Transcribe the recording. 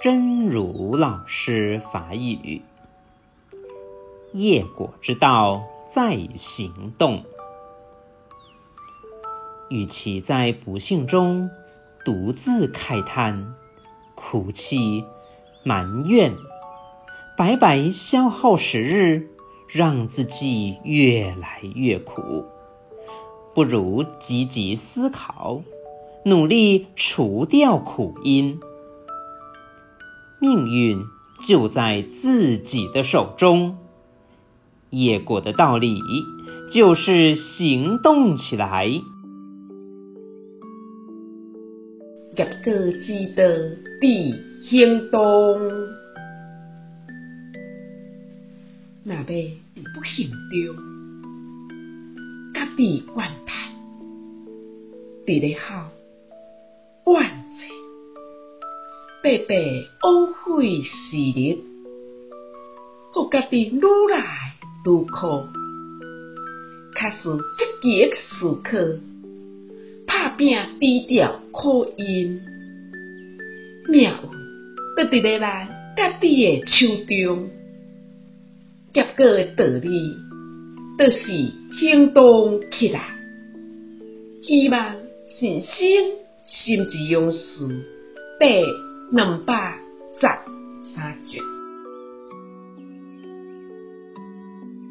真如老师法语：业果之道在行动。与其在不幸中独自慨叹、哭泣、埋怨，白白消耗时日，让自己越来越苦，不如积极思考，努力除掉苦因。命运就在自己的手中，业果的道理就是行动起来。业果之道在行动，若要伫不幸中，家己怨叹，伫咧好白白枉费时日，互家己愈来愈苦，较输积极思考。打拼除掉苦因，命运就伫咧咱家己的手中。结果的道理，就是行动起来。希望信心心之勇士第能把ม杀绝